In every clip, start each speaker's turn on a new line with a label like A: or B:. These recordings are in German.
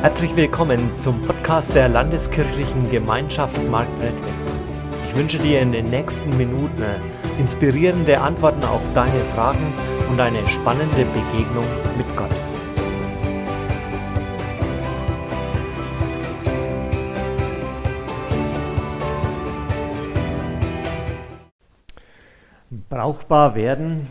A: Herzlich willkommen zum Podcast der Landeskirchlichen Gemeinschaft Marktredwitz. Ich wünsche dir in den nächsten Minuten inspirierende Antworten auf deine Fragen und eine spannende Begegnung mit Gott. Brauchbar werden.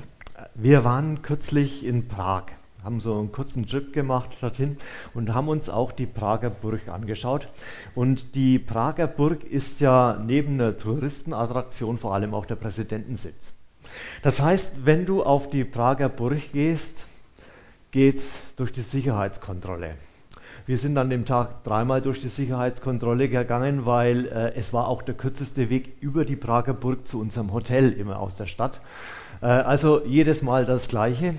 A: Wir waren kürzlich in Prag haben so einen kurzen Trip gemacht dorthin und haben uns auch die Prager Burg angeschaut. Und die Prager Burg ist ja neben einer Touristenattraktion vor allem auch der Präsidentensitz. Das heißt, wenn du auf die Prager Burg gehst, geht's durch die Sicherheitskontrolle. Wir sind an dem Tag dreimal durch die Sicherheitskontrolle gegangen, weil äh, es war auch der kürzeste Weg über die Prager Burg zu unserem Hotel immer aus der Stadt. Äh, also jedes Mal das Gleiche.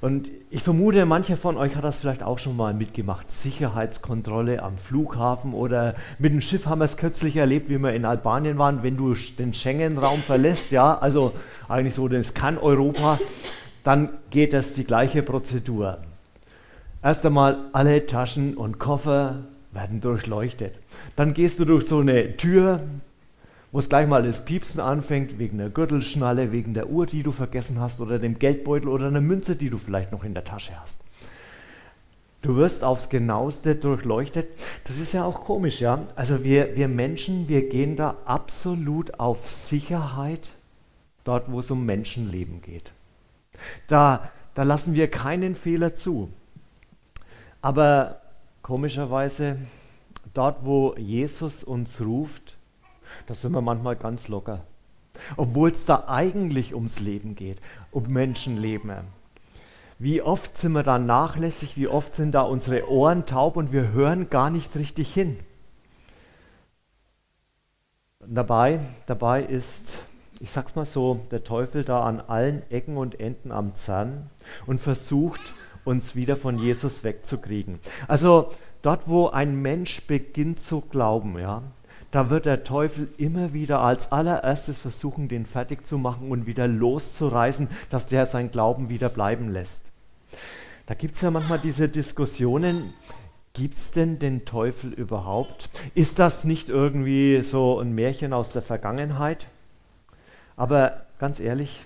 A: Und ich vermute, mancher von euch hat das vielleicht auch schon mal mitgemacht. Sicherheitskontrolle am Flughafen oder mit dem Schiff haben wir es kürzlich erlebt, wie wir in Albanien waren. Wenn du den Schengen-Raum verlässt, ja, also eigentlich so das kann Europa, dann geht das die gleiche Prozedur. Erst einmal alle Taschen und Koffer werden durchleuchtet. Dann gehst du durch so eine Tür, wo es gleich mal das Piepsen anfängt, wegen der Gürtelschnalle, wegen der Uhr, die du vergessen hast, oder dem Geldbeutel oder einer Münze, die du vielleicht noch in der Tasche hast. Du wirst aufs genaueste durchleuchtet. Das ist ja auch komisch, ja. Also wir, wir Menschen, wir gehen da absolut auf Sicherheit, dort wo es um Menschenleben geht. Da, da lassen wir keinen Fehler zu. Aber komischerweise, dort wo Jesus uns ruft, da sind wir manchmal ganz locker. Obwohl es da eigentlich ums Leben geht, um Menschenleben. Wie oft sind wir da nachlässig, wie oft sind da unsere Ohren taub und wir hören gar nicht richtig hin. Dabei, dabei ist, ich sag's mal so, der Teufel da an allen Ecken und Enden am Zahn und versucht, uns wieder von Jesus wegzukriegen. Also dort, wo ein Mensch beginnt zu glauben, ja, da wird der Teufel immer wieder als allererstes versuchen, den fertig zu machen und wieder loszureißen, dass der sein Glauben wieder bleiben lässt. Da gibt es ja manchmal diese Diskussionen, gibt es denn den Teufel überhaupt? Ist das nicht irgendwie so ein Märchen aus der Vergangenheit? Aber ganz ehrlich,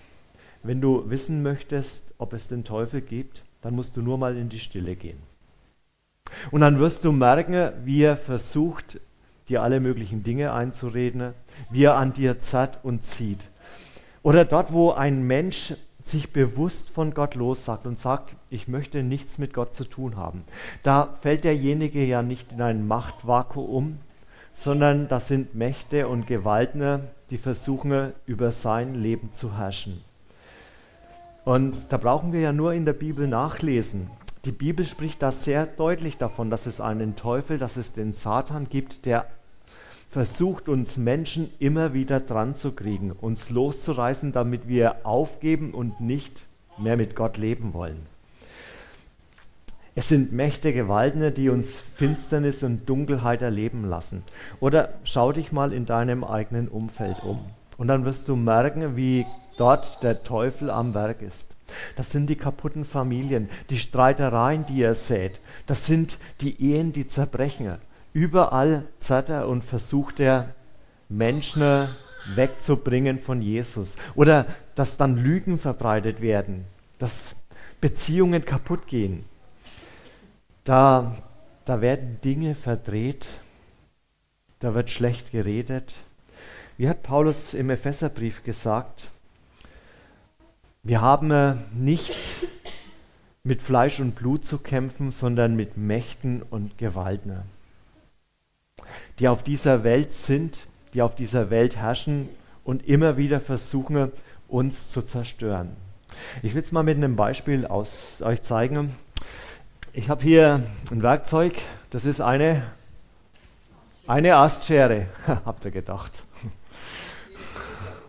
A: wenn du wissen möchtest, ob es den Teufel gibt, dann musst du nur mal in die Stille gehen. Und dann wirst du merken, wie er versucht, dir alle möglichen Dinge einzureden, wie er an dir zerrt und zieht. Oder dort, wo ein Mensch sich bewusst von Gott lossagt und sagt, ich möchte nichts mit Gott zu tun haben. Da fällt derjenige ja nicht in ein Machtvakuum, sondern das sind Mächte und Gewalten, die versuchen, über sein Leben zu herrschen. Und da brauchen wir ja nur in der Bibel nachlesen. Die Bibel spricht da sehr deutlich davon, dass es einen Teufel, dass es den Satan gibt, der versucht uns Menschen immer wieder dran zu kriegen, uns loszureißen, damit wir aufgeben und nicht mehr mit Gott leben wollen. Es sind Mächte, Gewalten, die uns Finsternis und Dunkelheit erleben lassen. Oder schau dich mal in deinem eigenen Umfeld um. Und dann wirst du merken, wie dort der Teufel am Werk ist. Das sind die kaputten Familien, die Streitereien, die er sät. Das sind die Ehen, die zerbrechen. Überall zerrt er und versucht er, Menschen wegzubringen von Jesus. Oder dass dann Lügen verbreitet werden, dass Beziehungen kaputt gehen. Da, da werden Dinge verdreht, da wird schlecht geredet. Wie hat Paulus im Epheserbrief gesagt? Wir haben nicht mit Fleisch und Blut zu kämpfen, sondern mit Mächten und Gewalten die auf dieser Welt sind, die auf dieser Welt herrschen und immer wieder versuchen, uns zu zerstören. Ich will es mal mit einem Beispiel aus, euch zeigen. Ich habe hier ein Werkzeug, das ist eine, eine Astschere, habt ihr gedacht.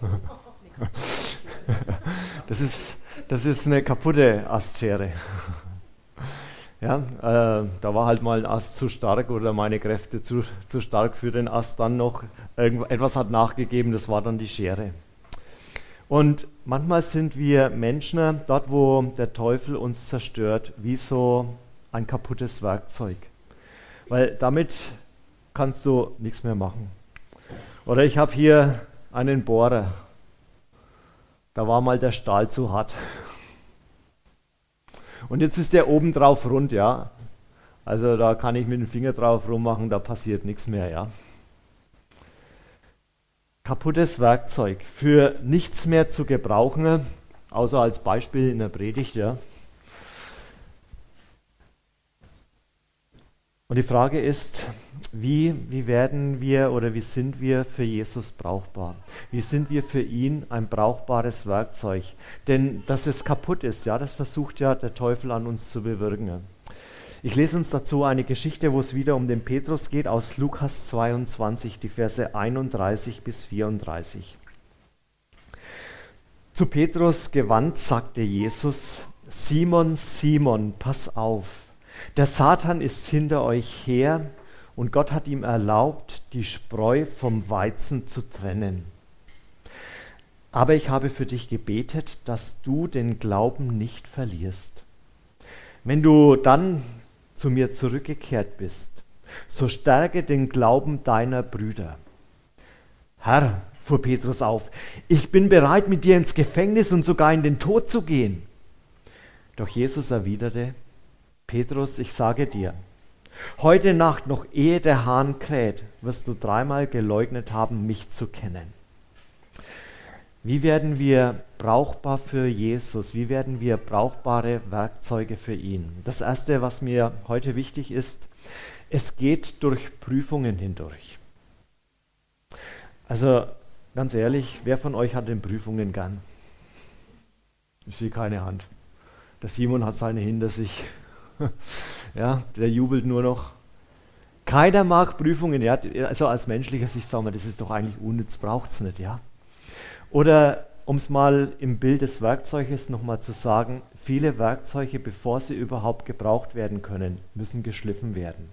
A: Das ist, das ist eine kaputte Astschere. Ja, äh, da war halt mal ein Ast zu stark oder meine Kräfte zu, zu stark für den Ast dann noch. etwas hat nachgegeben, das war dann die Schere. Und manchmal sind wir Menschen dort, wo der Teufel uns zerstört, wie so ein kaputtes Werkzeug. weil damit kannst du nichts mehr machen. Oder ich habe hier einen Bohrer. Da war mal der Stahl zu hart. Und jetzt ist der oben drauf rund, ja. Also da kann ich mit dem Finger drauf rummachen, da passiert nichts mehr, ja. Kaputtes Werkzeug für nichts mehr zu gebrauchen, außer als Beispiel in der Predigt, ja. Und die Frage ist, wie, wie werden wir oder wie sind wir für Jesus brauchbar? Wie sind wir für ihn ein brauchbares Werkzeug? Denn dass es kaputt ist, ja, das versucht ja der Teufel an uns zu bewirken. Ich lese uns dazu eine Geschichte, wo es wieder um den Petrus geht, aus Lukas 22, die Verse 31 bis 34. Zu Petrus gewandt sagte Jesus, Simon, Simon, pass auf, der Satan ist hinter euch her und Gott hat ihm erlaubt, die Spreu vom Weizen zu trennen. Aber ich habe für dich gebetet, dass du den Glauben nicht verlierst. Wenn du dann zu mir zurückgekehrt bist, so stärke den Glauben deiner Brüder. Herr, fuhr Petrus auf, ich bin bereit, mit dir ins Gefängnis und sogar in den Tod zu gehen. Doch Jesus erwiderte, Petrus, ich sage dir, Heute Nacht, noch ehe der Hahn kräht, wirst du dreimal geleugnet haben, mich zu kennen. Wie werden wir brauchbar für Jesus? Wie werden wir brauchbare Werkzeuge für ihn? Das Erste, was mir heute wichtig ist, es geht durch Prüfungen hindurch. Also ganz ehrlich, wer von euch hat den Prüfungen gern? Ich sehe keine Hand. Der Simon hat seine hinter sich. ja, der jubelt nur noch. Keiner mag Prüfungen, ja, also als menschlicher Sicht sagen wir, das ist doch eigentlich unnütz, braucht es nicht, ja. Oder um es mal im Bild des Werkzeuges nochmal zu sagen, viele Werkzeuge, bevor sie überhaupt gebraucht werden können, müssen geschliffen werden.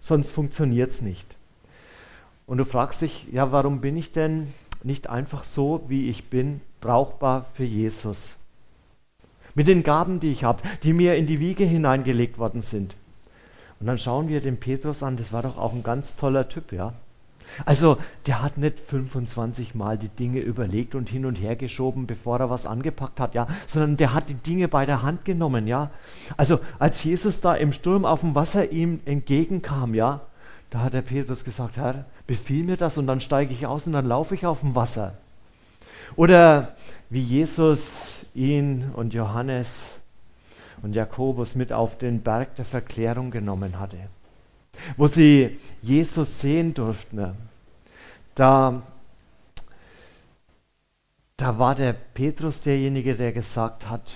A: Sonst funktioniert es nicht. Und du fragst dich, ja, warum bin ich denn nicht einfach so, wie ich bin, brauchbar für Jesus? Mit den Gaben, die ich habe, die mir in die Wiege hineingelegt worden sind. Und dann schauen wir den Petrus an, das war doch auch ein ganz toller Typ, ja. Also, der hat nicht 25 Mal die Dinge überlegt und hin und her geschoben, bevor er was angepackt hat, ja, sondern der hat die Dinge bei der Hand genommen, ja. Also, als Jesus da im Sturm auf dem Wasser ihm entgegenkam, ja, da hat der Petrus gesagt, Herr, befiehl mir das und dann steige ich aus und dann laufe ich auf dem Wasser. Oder wie Jesus ihn und Johannes und Jakobus mit auf den Berg der Verklärung genommen hatte, wo sie Jesus sehen durften. Da, da war der Petrus derjenige, der gesagt hat,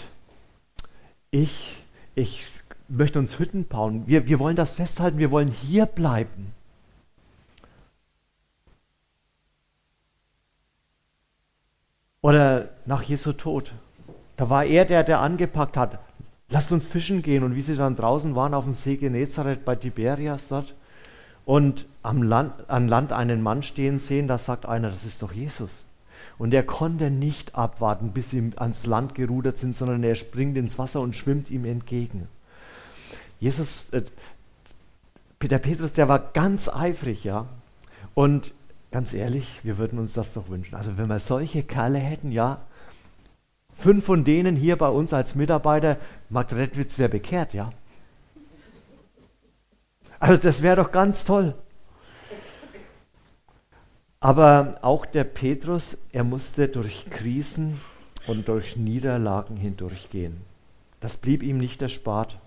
A: ich, ich möchte uns Hütten bauen, wir, wir wollen das festhalten, wir wollen hier bleiben. Oder nach Jesu Tod. Da war er der, der angepackt hat. Lasst uns fischen gehen. Und wie sie dann draußen waren auf dem See Genezareth bei Tiberias dort und am Land, an Land einen Mann stehen sehen, da sagt einer, das ist doch Jesus. Und er konnte nicht abwarten, bis sie ans Land gerudert sind, sondern er springt ins Wasser und schwimmt ihm entgegen. Jesus, äh, der Petrus, der war ganz eifrig, ja. Und Ganz ehrlich, wir würden uns das doch wünschen. Also wenn wir solche Kerle hätten, ja, fünf von denen hier bei uns als Mitarbeiter, Mark Redwitz wäre bekehrt, ja. Also das wäre doch ganz toll. Aber auch der Petrus, er musste durch Krisen und durch Niederlagen hindurchgehen. Das blieb ihm nicht erspart,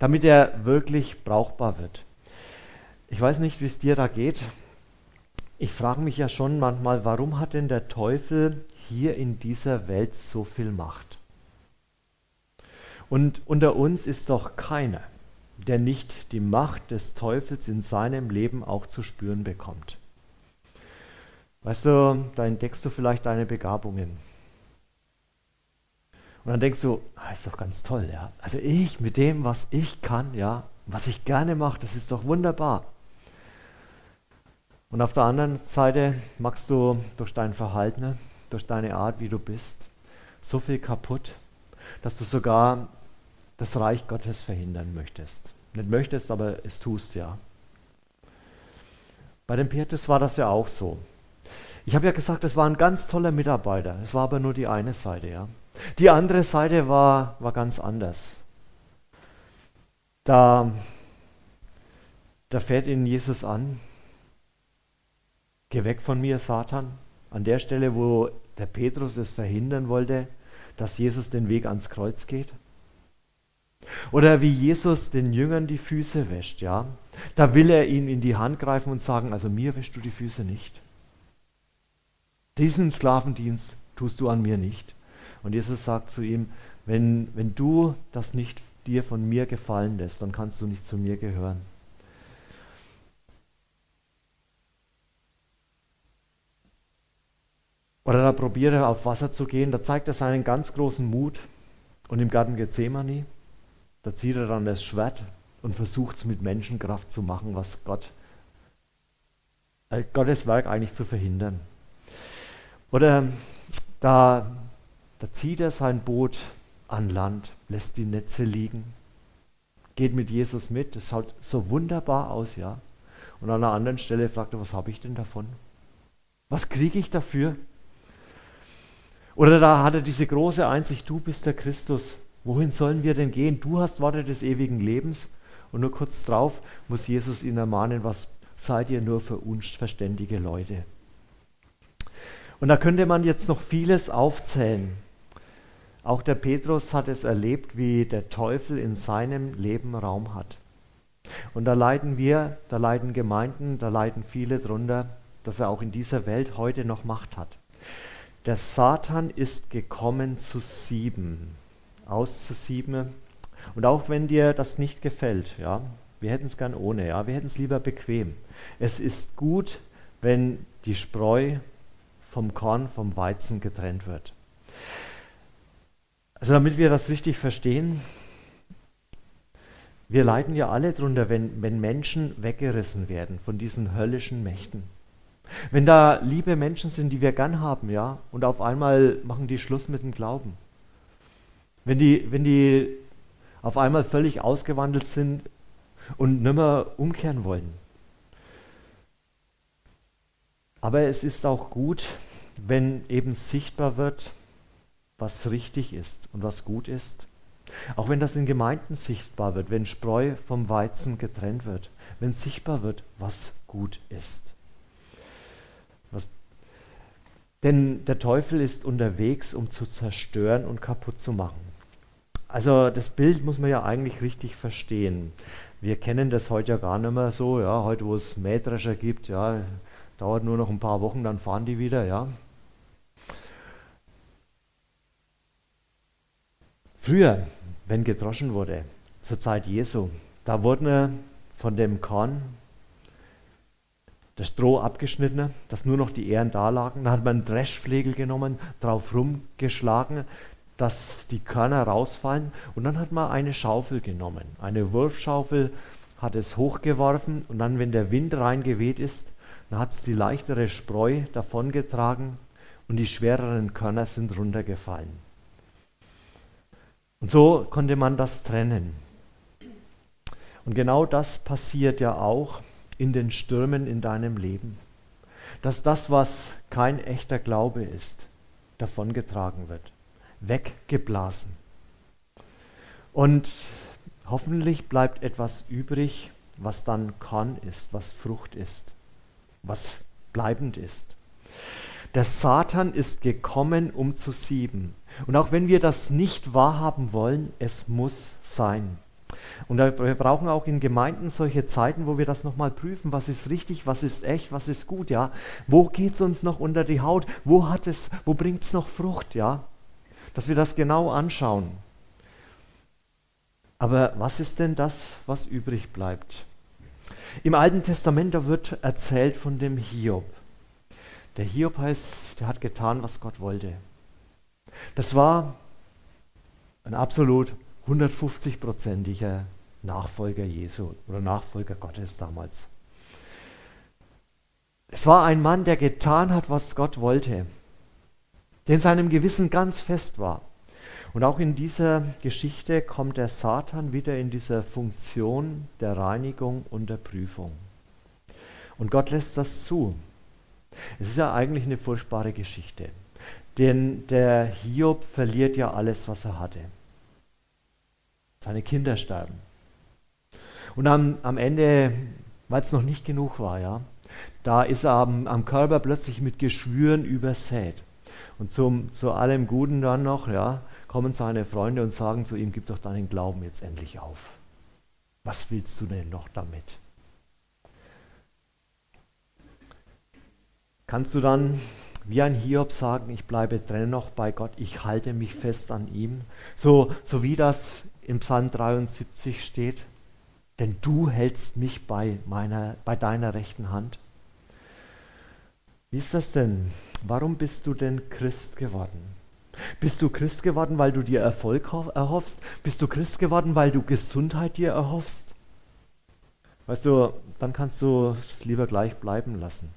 A: damit er wirklich brauchbar wird. Ich weiß nicht, wie es dir da geht ich frage mich ja schon manchmal, warum hat denn der Teufel hier in dieser Welt so viel Macht? Und unter uns ist doch keiner, der nicht die Macht des Teufels in seinem Leben auch zu spüren bekommt. Weißt du, da entdeckst du vielleicht deine Begabungen. Und dann denkst du, ah, ist doch ganz toll, ja. Also ich mit dem, was ich kann, ja, was ich gerne mache, das ist doch wunderbar. Und auf der anderen Seite machst du durch dein Verhalten, durch deine Art, wie du bist, so viel kaputt, dass du sogar das Reich Gottes verhindern möchtest. Nicht möchtest, aber es tust ja. Bei dem Petrus war das ja auch so. Ich habe ja gesagt, es war ein ganz toller Mitarbeiter. Es war aber nur die eine Seite, ja. Die andere Seite war, war ganz anders. Da, da fährt ihn Jesus an. Geh weg von mir, Satan. An der Stelle, wo der Petrus es verhindern wollte, dass Jesus den Weg ans Kreuz geht. Oder wie Jesus den Jüngern die Füße wäscht, ja. Da will er ihnen in die Hand greifen und sagen, also mir wäschst du die Füße nicht. Diesen Sklavendienst tust du an mir nicht. Und Jesus sagt zu ihm, wenn, wenn du das nicht dir von mir gefallen lässt, dann kannst du nicht zu mir gehören. Oder da probiert er auf Wasser zu gehen, da zeigt er seinen ganz großen Mut. Und im Garten Gethsemane, da zieht er dann das Schwert und versucht es mit Menschenkraft zu machen, was Gott, äh, Gottes Werk eigentlich zu verhindern. Oder da, da zieht er sein Boot an Land, lässt die Netze liegen, geht mit Jesus mit. Das schaut so wunderbar aus, ja. Und an einer anderen Stelle fragt er, was habe ich denn davon? Was kriege ich dafür? Oder da hat er diese große Einsicht, du bist der Christus. Wohin sollen wir denn gehen? Du hast Worte des ewigen Lebens. Und nur kurz drauf muss Jesus ihn ermahnen, was seid ihr nur für unverständige Leute? Und da könnte man jetzt noch vieles aufzählen. Auch der Petrus hat es erlebt, wie der Teufel in seinem Leben Raum hat. Und da leiden wir, da leiden Gemeinden, da leiden viele drunter, dass er auch in dieser Welt heute noch Macht hat. Der Satan ist gekommen zu sieben, auszusieben. Und auch wenn dir das nicht gefällt, ja, wir hätten es gern ohne, ja, wir hätten es lieber bequem. Es ist gut, wenn die Spreu vom Korn, vom Weizen getrennt wird. Also damit wir das richtig verstehen, wir leiden ja alle darunter, wenn, wenn Menschen weggerissen werden von diesen höllischen Mächten. Wenn da liebe Menschen sind, die wir gern haben, ja, und auf einmal machen die Schluss mit dem Glauben. Wenn die, wenn die auf einmal völlig ausgewandelt sind und nicht mehr umkehren wollen. Aber es ist auch gut, wenn eben sichtbar wird, was richtig ist und was gut ist. Auch wenn das in Gemeinden sichtbar wird, wenn Spreu vom Weizen getrennt wird, wenn sichtbar wird, was gut ist. Was denn der Teufel ist unterwegs, um zu zerstören und kaputt zu machen. Also das Bild muss man ja eigentlich richtig verstehen. Wir kennen das heute ja gar nicht mehr so. Ja, heute, wo es Mähdrescher gibt, ja, dauert nur noch ein paar Wochen, dann fahren die wieder. Ja, Früher, wenn gedroschen wurde, zur Zeit Jesu, da wurden von dem Korn das Stroh abgeschnitten, dass nur noch die Ähren da lagen. Dann hat man einen Dreschflegel genommen, drauf rumgeschlagen, dass die Körner rausfallen. Und dann hat man eine Schaufel genommen, eine Wurfschaufel, hat es hochgeworfen und dann, wenn der Wind reingeweht ist, dann hat es die leichtere Spreu davongetragen und die schwereren Körner sind runtergefallen. Und so konnte man das trennen. Und genau das passiert ja auch in den Stürmen in deinem Leben. Dass das, was kein echter Glaube ist, davongetragen wird, weggeblasen. Und hoffentlich bleibt etwas übrig, was dann Korn ist, was Frucht ist, was bleibend ist. Der Satan ist gekommen, um zu sieben. Und auch wenn wir das nicht wahrhaben wollen, es muss sein. Und wir brauchen auch in Gemeinden solche Zeiten, wo wir das nochmal prüfen, was ist richtig, was ist echt, was ist gut, ja. Wo geht es uns noch unter die Haut? Wo hat es, wo bringt es noch Frucht, ja? Dass wir das genau anschauen. Aber was ist denn das, was übrig bleibt? Im Alten Testament, da wird erzählt von dem Hiob. Der Hiob heißt, der hat getan, was Gott wollte. Das war ein absolut 150-prozentiger Nachfolger Jesu oder Nachfolger Gottes damals. Es war ein Mann, der getan hat, was Gott wollte, der in seinem Gewissen ganz fest war. Und auch in dieser Geschichte kommt der Satan wieder in dieser Funktion der Reinigung und der Prüfung. Und Gott lässt das zu. Es ist ja eigentlich eine furchtbare Geschichte. Denn der Hiob verliert ja alles, was er hatte. Seine Kinder sterben. Und am, am Ende, weil es noch nicht genug war, ja, da ist er am, am Körper plötzlich mit Geschwüren übersät. Und zum, zu allem Guten dann noch, ja, kommen seine Freunde und sagen zu ihm, gib doch deinen Glauben jetzt endlich auf. Was willst du denn noch damit? Kannst du dann wie ein Hiob sagen, ich bleibe dennoch bei Gott, ich halte mich fest an ihm, so, so wie das im Psalm 73 steht, denn du hältst mich bei, meiner, bei deiner rechten Hand. Wie ist das denn? Warum bist du denn Christ geworden? Bist du Christ geworden, weil du dir Erfolg erhoffst? Bist du Christ geworden, weil du Gesundheit dir erhoffst? Weißt du, dann kannst du es lieber gleich bleiben lassen.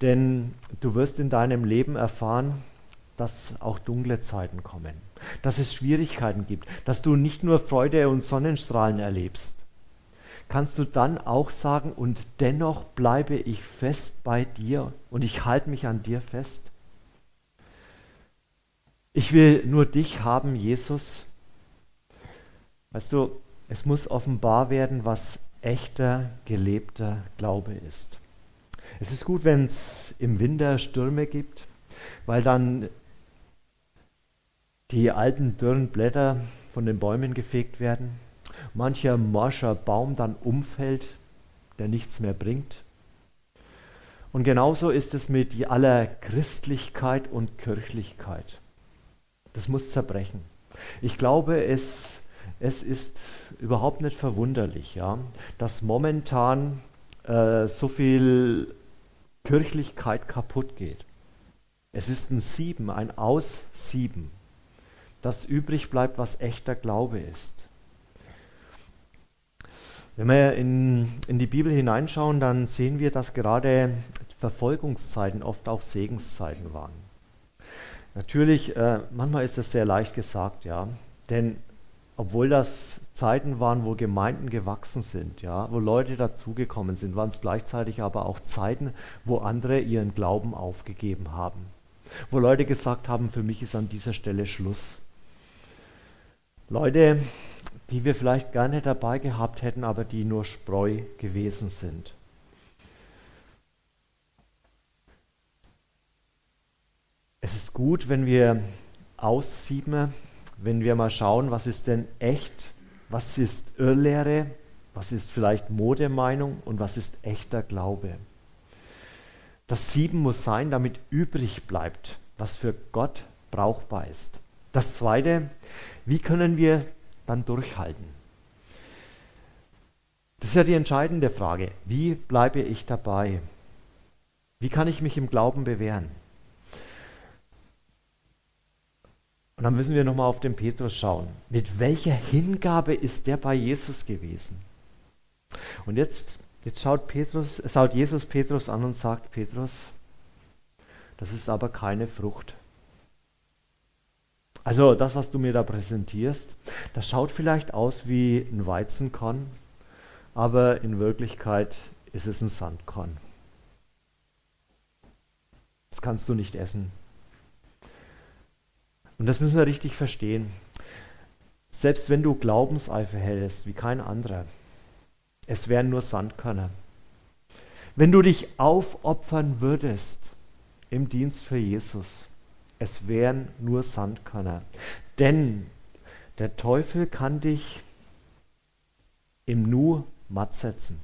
A: Denn du wirst in deinem Leben erfahren, dass auch dunkle Zeiten kommen, dass es Schwierigkeiten gibt, dass du nicht nur Freude und Sonnenstrahlen erlebst. Kannst du dann auch sagen, und dennoch bleibe ich fest bei dir und ich halte mich an dir fest? Ich will nur dich haben, Jesus. Weißt du, es muss offenbar werden, was echter, gelebter Glaube ist. Es ist gut, wenn es im Winter Stürme gibt, weil dann die alten dürren Blätter von den Bäumen gefegt werden, mancher morscher Baum dann umfällt, der nichts mehr bringt. Und genauso ist es mit aller Christlichkeit und Kirchlichkeit. Das muss zerbrechen. Ich glaube, es, es ist überhaupt nicht verwunderlich, ja, dass momentan äh, so viel Kirchlichkeit kaputt geht. Es ist ein Sieben, ein Aussieben, das übrig bleibt, was echter Glaube ist. Wenn wir in, in die Bibel hineinschauen, dann sehen wir, dass gerade Verfolgungszeiten oft auch Segenszeiten waren. Natürlich, äh, manchmal ist das sehr leicht gesagt, ja, denn obwohl das Zeiten waren, wo Gemeinden gewachsen sind, ja, wo Leute dazugekommen sind, waren es gleichzeitig aber auch Zeiten, wo andere ihren Glauben aufgegeben haben. Wo Leute gesagt haben, für mich ist an dieser Stelle Schluss. Leute, die wir vielleicht gerne dabei gehabt hätten, aber die nur Spreu gewesen sind. Es ist gut, wenn wir aussieben, wenn wir mal schauen, was ist denn echt was ist Irrlehre, was ist vielleicht Modemeinung und was ist echter Glaube. Das Sieben muss sein, damit übrig bleibt, was für Gott brauchbar ist. Das Zweite, wie können wir dann durchhalten? Das ist ja die entscheidende Frage. Wie bleibe ich dabei? Wie kann ich mich im Glauben bewähren? Und dann müssen wir nochmal auf den Petrus schauen. Mit welcher Hingabe ist der bei Jesus gewesen? Und jetzt, jetzt schaut, Petrus, schaut Jesus Petrus an und sagt, Petrus, das ist aber keine Frucht. Also das, was du mir da präsentierst, das schaut vielleicht aus wie ein Weizenkorn, aber in Wirklichkeit ist es ein Sandkorn. Das kannst du nicht essen. Und das müssen wir richtig verstehen. Selbst wenn du Glaubenseifer hättest wie kein anderer, es wären nur Sandkörner. Wenn du dich aufopfern würdest im Dienst für Jesus, es wären nur Sandkörner. Denn der Teufel kann dich im Nu matt setzen.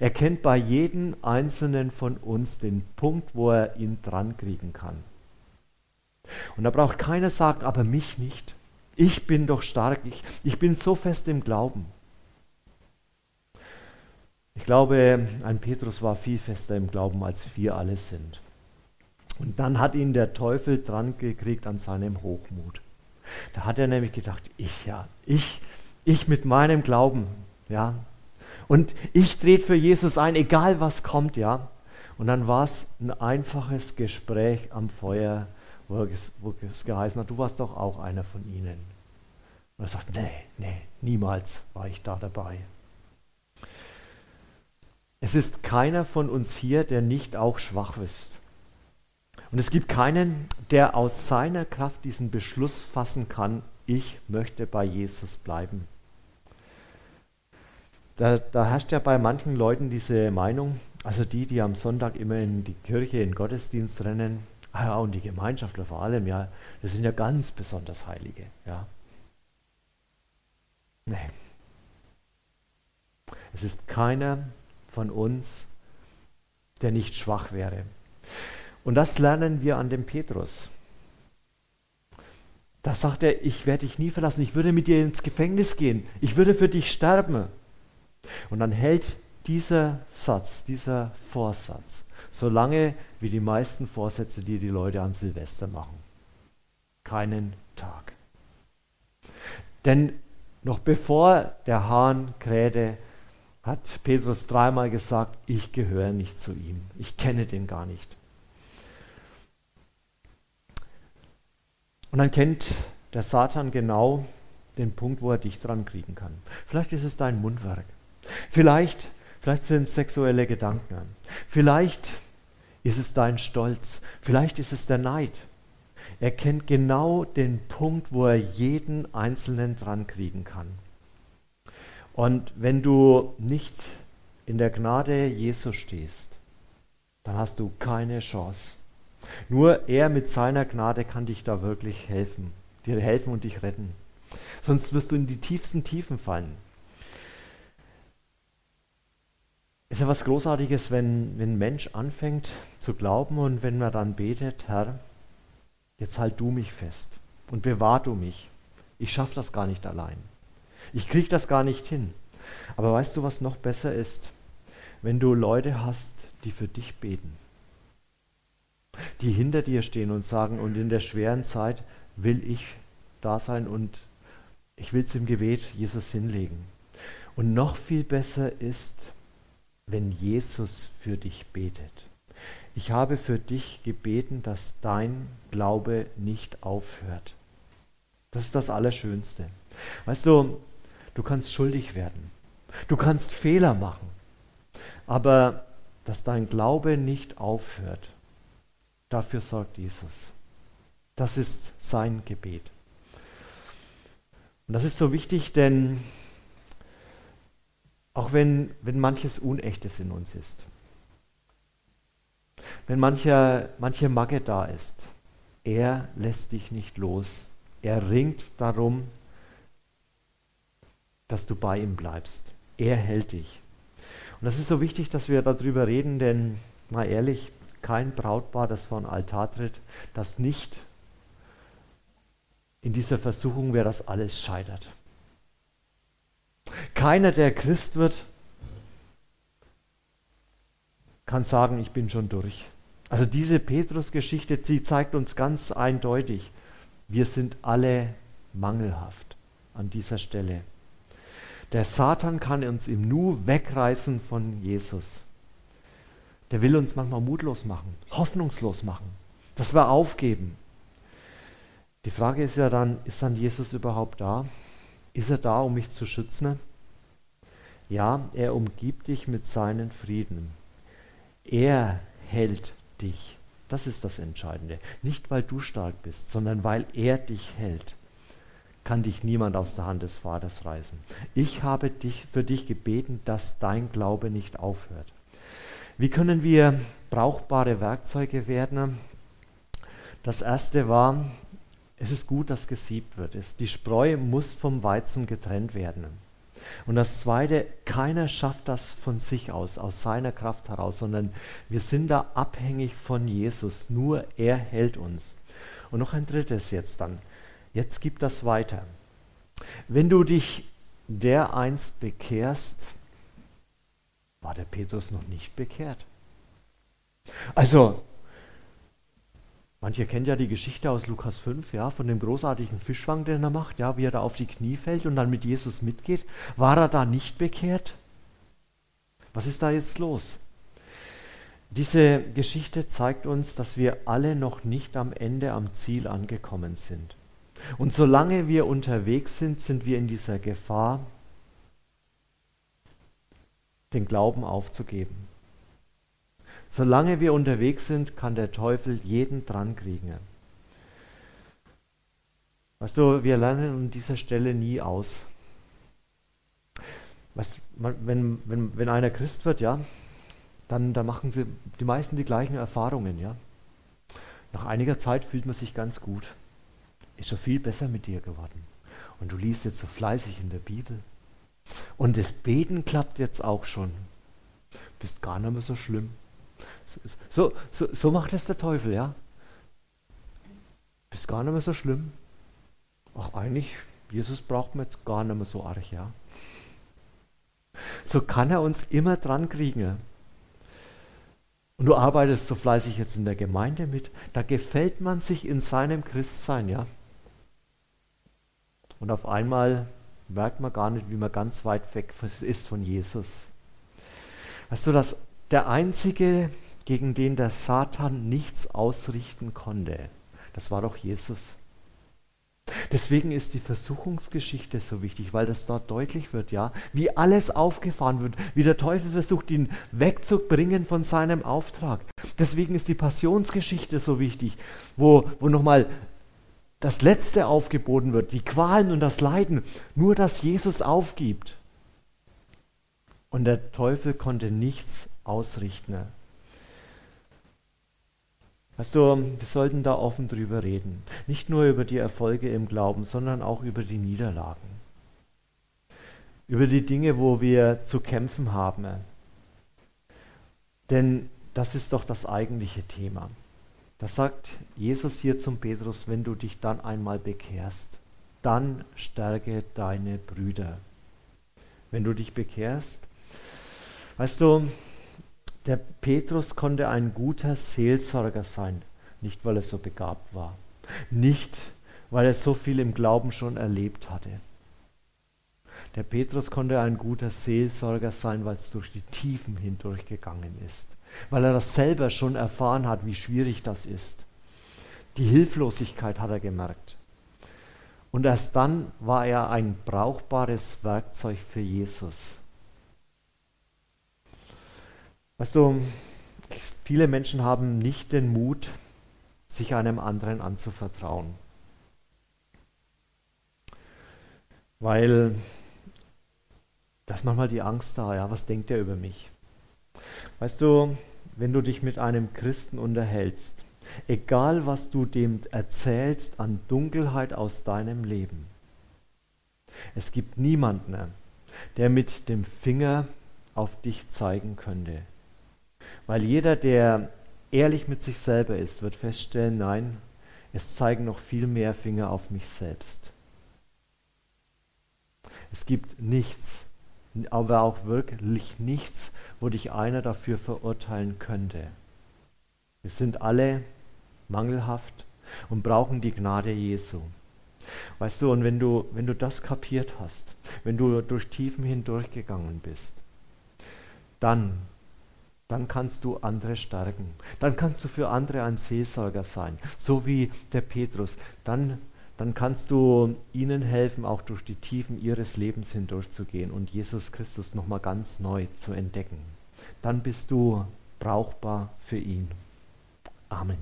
A: Er kennt bei jedem einzelnen von uns den Punkt, wo er ihn dran kriegen kann. Und da braucht keiner sagen, aber mich nicht. Ich bin doch stark, ich, ich bin so fest im Glauben. Ich glaube, ein Petrus war viel fester im Glauben, als wir alle sind. Und dann hat ihn der Teufel dran gekriegt an seinem Hochmut. Da hat er nämlich gedacht, ich ja, ich, ich mit meinem Glauben, ja. Und ich trete für Jesus ein, egal was kommt, ja. Und dann war es ein einfaches Gespräch am Feuer wo, wo es geheißen hat, du warst doch auch einer von ihnen. Und er sagt, nee, nee, niemals war ich da dabei. Es ist keiner von uns hier, der nicht auch schwach ist. Und es gibt keinen, der aus seiner Kraft diesen Beschluss fassen kann, ich möchte bei Jesus bleiben. Da, da, herrscht ja bei manchen Leuten diese Meinung, also die, die am Sonntag immer in die Kirche, in den Gottesdienst rennen, ah ja, und die Gemeinschaftler vor allem, ja, das sind ja ganz besonders Heilige. Ja. Nee. Es ist keiner von uns, der nicht schwach wäre. Und das lernen wir an dem Petrus. Da sagt er, ich werde dich nie verlassen, ich würde mit dir ins Gefängnis gehen, ich würde für dich sterben. Und dann hält dieser Satz, dieser Vorsatz, so lange wie die meisten Vorsätze, die die Leute an Silvester machen. Keinen Tag. Denn noch bevor der Hahn krähte, hat Petrus dreimal gesagt, ich gehöre nicht zu ihm. Ich kenne den gar nicht. Und dann kennt der Satan genau den Punkt, wo er dich dran kriegen kann. Vielleicht ist es dein Mundwerk. Vielleicht, vielleicht sind es sexuelle Gedanken. Vielleicht ist es dein Stolz. Vielleicht ist es der Neid. Er kennt genau den Punkt, wo er jeden Einzelnen dran kriegen kann. Und wenn du nicht in der Gnade Jesu stehst, dann hast du keine Chance. Nur er mit seiner Gnade kann dich da wirklich helfen, dir helfen und dich retten. Sonst wirst du in die tiefsten Tiefen fallen. ist ja was Großartiges, wenn, wenn ein Mensch anfängt zu glauben und wenn man dann betet, Herr, jetzt halt du mich fest und bewahr du mich. Ich schaffe das gar nicht allein. Ich kriege das gar nicht hin. Aber weißt du, was noch besser ist? Wenn du Leute hast, die für dich beten, die hinter dir stehen und sagen, und in der schweren Zeit will ich da sein und ich will es im Gebet Jesus hinlegen. Und noch viel besser ist, wenn Jesus für dich betet. Ich habe für dich gebeten, dass dein Glaube nicht aufhört. Das ist das Allerschönste. Weißt du, du kannst schuldig werden. Du kannst Fehler machen. Aber dass dein Glaube nicht aufhört, dafür sorgt Jesus. Das ist sein Gebet. Und das ist so wichtig, denn auch wenn, wenn manches Unechtes in uns ist. Wenn mancher, manche Macke da ist, er lässt dich nicht los. Er ringt darum, dass du bei ihm bleibst. Er hält dich. Und das ist so wichtig, dass wir darüber reden, denn mal ehrlich, kein Brautpaar, das vor den Altar tritt, das nicht in dieser Versuchung wäre, dass alles scheitert. Keiner, der Christ wird, kann sagen, ich bin schon durch. Also diese Petrus-Geschichte, sie zeigt uns ganz eindeutig, wir sind alle mangelhaft an dieser Stelle. Der Satan kann uns im Nu wegreißen von Jesus. Der will uns manchmal mutlos machen, hoffnungslos machen, dass wir aufgeben. Die Frage ist ja dann, ist dann Jesus überhaupt da? Ist er da, um mich zu schützen? Ja, er umgibt dich mit seinen Frieden. Er hält dich. Das ist das Entscheidende. Nicht, weil du stark bist, sondern weil er dich hält. Kann dich niemand aus der Hand des Vaters reißen. Ich habe dich für dich gebeten, dass dein Glaube nicht aufhört. Wie können wir brauchbare Werkzeuge werden? Das erste war, es ist gut, dass gesiebt wird. Die Spreu muss vom Weizen getrennt werden. Und das Zweite, keiner schafft das von sich aus, aus seiner Kraft heraus, sondern wir sind da abhängig von Jesus. Nur er hält uns. Und noch ein drittes jetzt dann. Jetzt gibt das weiter. Wenn du dich der einst bekehrst, war der Petrus noch nicht bekehrt. Also, Manche kennen ja die Geschichte aus Lukas 5, ja, von dem großartigen Fischfang, den er macht, ja, wie er da auf die Knie fällt und dann mit Jesus mitgeht. War er da nicht bekehrt? Was ist da jetzt los? Diese Geschichte zeigt uns, dass wir alle noch nicht am Ende am Ziel angekommen sind. Und solange wir unterwegs sind, sind wir in dieser Gefahr, den Glauben aufzugeben. Solange wir unterwegs sind, kann der Teufel jeden dran kriegen. Weißt du, wir lernen an dieser Stelle nie aus. Weißt, wenn, wenn, wenn einer Christ wird, ja, dann, dann machen sie die meisten die gleichen Erfahrungen, ja. Nach einiger Zeit fühlt man sich ganz gut. Ist schon viel besser mit dir geworden. Und du liest jetzt so fleißig in der Bibel. Und das Beten klappt jetzt auch schon. Bist gar nicht mehr so schlimm. So, so, so macht es der Teufel, ja. Bist gar nicht mehr so schlimm. Ach, eigentlich, Jesus braucht man jetzt gar nicht mehr so arg, ja. So kann er uns immer dran kriegen. Und du arbeitest so fleißig jetzt in der Gemeinde mit, da gefällt man sich in seinem Christsein, ja. Und auf einmal merkt man gar nicht, wie man ganz weit weg ist von Jesus. Weißt du, dass der Einzige, gegen den der Satan nichts ausrichten konnte, das war doch Jesus. Deswegen ist die Versuchungsgeschichte so wichtig, weil das dort deutlich wird, ja, wie alles aufgefahren wird, wie der Teufel versucht, ihn wegzubringen von seinem Auftrag. Deswegen ist die Passionsgeschichte so wichtig, wo, wo nochmal das Letzte aufgeboten wird, die Qualen und das Leiden, nur dass Jesus aufgibt. Und der Teufel konnte nichts ausrichten. Du, wir sollten da offen drüber reden. Nicht nur über die Erfolge im Glauben, sondern auch über die Niederlagen. Über die Dinge, wo wir zu kämpfen haben. Denn das ist doch das eigentliche Thema. Das sagt Jesus hier zum Petrus, wenn du dich dann einmal bekehrst, dann stärke deine Brüder. Wenn du dich bekehrst, weißt du, der Petrus konnte ein guter Seelsorger sein, nicht weil er so begabt war, nicht weil er so viel im Glauben schon erlebt hatte. Der Petrus konnte ein guter Seelsorger sein, weil es durch die Tiefen hindurchgegangen ist, weil er das selber schon erfahren hat, wie schwierig das ist. Die Hilflosigkeit hat er gemerkt. Und erst dann war er ein brauchbares Werkzeug für Jesus. Weißt du, viele Menschen haben nicht den Mut, sich einem anderen anzuvertrauen. Weil da ist manchmal die Angst da, ja, was denkt er über mich? Weißt du, wenn du dich mit einem Christen unterhältst, egal was du dem erzählst an Dunkelheit aus deinem Leben, es gibt niemanden, der mit dem Finger auf dich zeigen könnte. Weil jeder, der ehrlich mit sich selber ist, wird feststellen, nein, es zeigen noch viel mehr Finger auf mich selbst. Es gibt nichts, aber auch wirklich nichts, wo dich einer dafür verurteilen könnte. Wir sind alle mangelhaft und brauchen die Gnade Jesu. Weißt du, und wenn du, wenn du das kapiert hast, wenn du durch Tiefen hindurchgegangen bist, dann dann kannst du andere stärken. Dann kannst du für andere ein Seelsorger sein, so wie der Petrus. Dann, dann kannst du ihnen helfen, auch durch die Tiefen ihres Lebens hindurchzugehen und Jesus Christus nochmal ganz neu zu entdecken. Dann bist du brauchbar für ihn. Amen.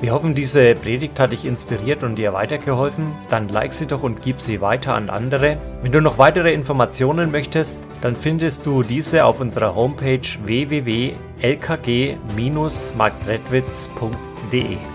B: Wir hoffen, diese Predigt hat dich inspiriert und dir weitergeholfen. Dann like sie doch und gib sie weiter an andere. Wenn du noch weitere Informationen möchtest, dann findest du diese auf unserer Homepage www.lkg-marktredwitz.de.